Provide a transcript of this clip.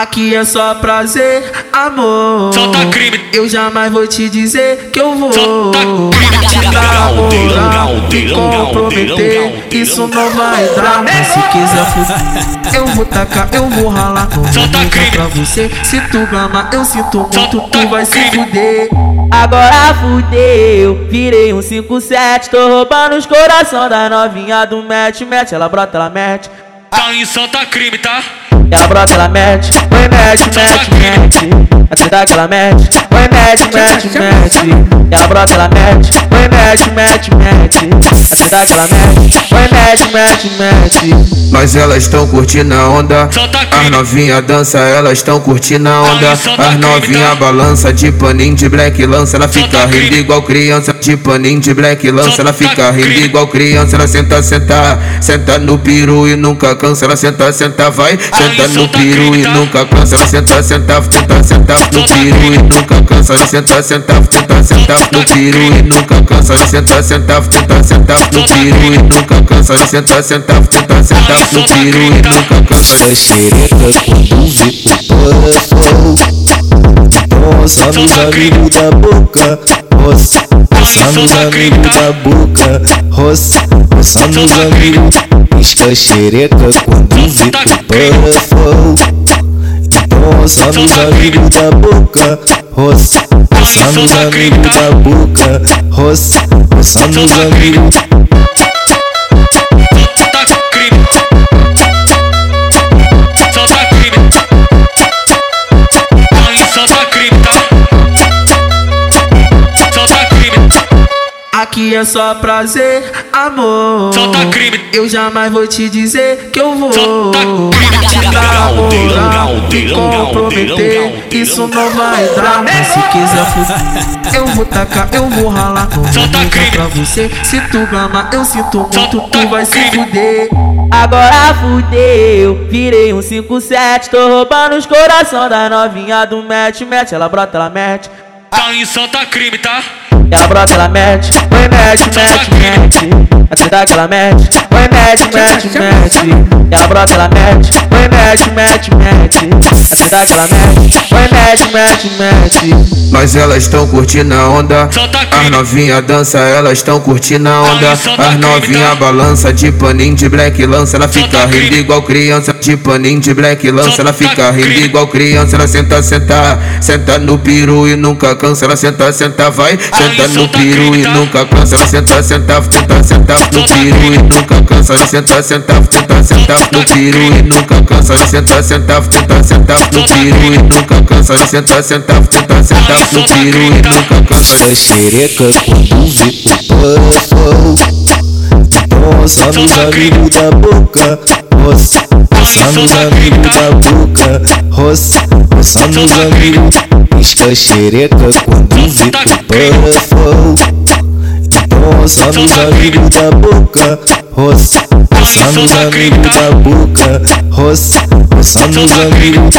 Aqui é só prazer, amor. Solta crime. Eu jamais vou te dizer que eu vou Solta te dar moral, me comprometer. Isso não vai dar, mas se quiser fuder, eu vou tacar, eu vou ralar com Solta crime. pra você. Se tu gama, eu sinto muito, tu vai se fuder. Agora fudeu, virei um 5-7 Tô roubando os coração da novinha do match Mete, ela brota, ela mete Tá em Santa Crime, tá? Ela brota, ela mete Põe mete, mete, mete A treta que ela mete Põe mete, mete, mete Ela brota, ela mete Põe mete, mete, mete A treta que ela mete Põe mete, mete, mete Mas elas estão curtindo a onda. As novinha dança, elas estão curtindo a onda. As novinha tá? balança de paninho de black lança. Ela fica rindo igual criança. De paninho de black lança. Ela fica rindo igual criança. Ela senta, senta, senta no peru e nunca cansa. Ela senta, senta, vai. Senta no solta peru crime, e tá? nunca cansa. Senta, senta, senta, senta no crime. e nunca cansa. Senta, senta, senta, senta no peru e nunca cansa. Senta, senta, senta, senta no peru e nunca cansa. Senta, senta, senta, senta no peru e nunca cansa. Essa xereca quando vê o porafão Roça nos amigos da boca Roça, roça nos amigos da boca Roça, roça nos amigos Pisca xereca quando vê o porafão Então roça nos amigos da boca Roça, roça nos amigos da boca Roça, roça nos amigos é só prazer, amor. Solta crime. Eu jamais vou te dizer que eu vou Solta te dar moral, me comprometer. Isso não vai dar, mas se quiser fuder, eu vou tacar, eu vou ralar com Solta crime. pra você. Se tu gama, eu sinto muito, tu vai se crime. fuder. Agora fudeu, virei um 5-7 Tô roubando os coração da novinha do match Mete, ela brota, ela mete Tá em Santa Crime, tá? Ela brota, ela mete Põe mete, mete, mete. A que ela mete Põe mete, mete, mete Ela brota, ela mete Põe mete, mete, mete A que ela mete Põe mete, mete, mete Mas elas estão curtindo a onda. As novinha dança, elas estão curtindo a onda. As novinha tá? balança de paninho de black lança. Ela fica rindo igual criança. De paninho de black lança. Ela fica rindo igual criança. Ela senta, senta, senta no peru e nunca cansa. Ela senta, senta, vai. Senta no crime, e tá? nunca cansa. Ela senta, senta, senta, senta no crime. e nunca cansa. Ela senta, senta, senta, senta no peru e nunca cansa. Ela senta, senta, senta, senta no peru e nunca cansa. Ela senta, senta, senta, senta no peru e nunca cansa. Essa xereca quando vê o Então roça nos amigos da boca Roça, roça nos amigos da boca Roça, roça nos amigos Pisca xereca quando vê o Então roça nos amigos da boca. Roça, roça nos amigos da boca. Roça, roça nos amigos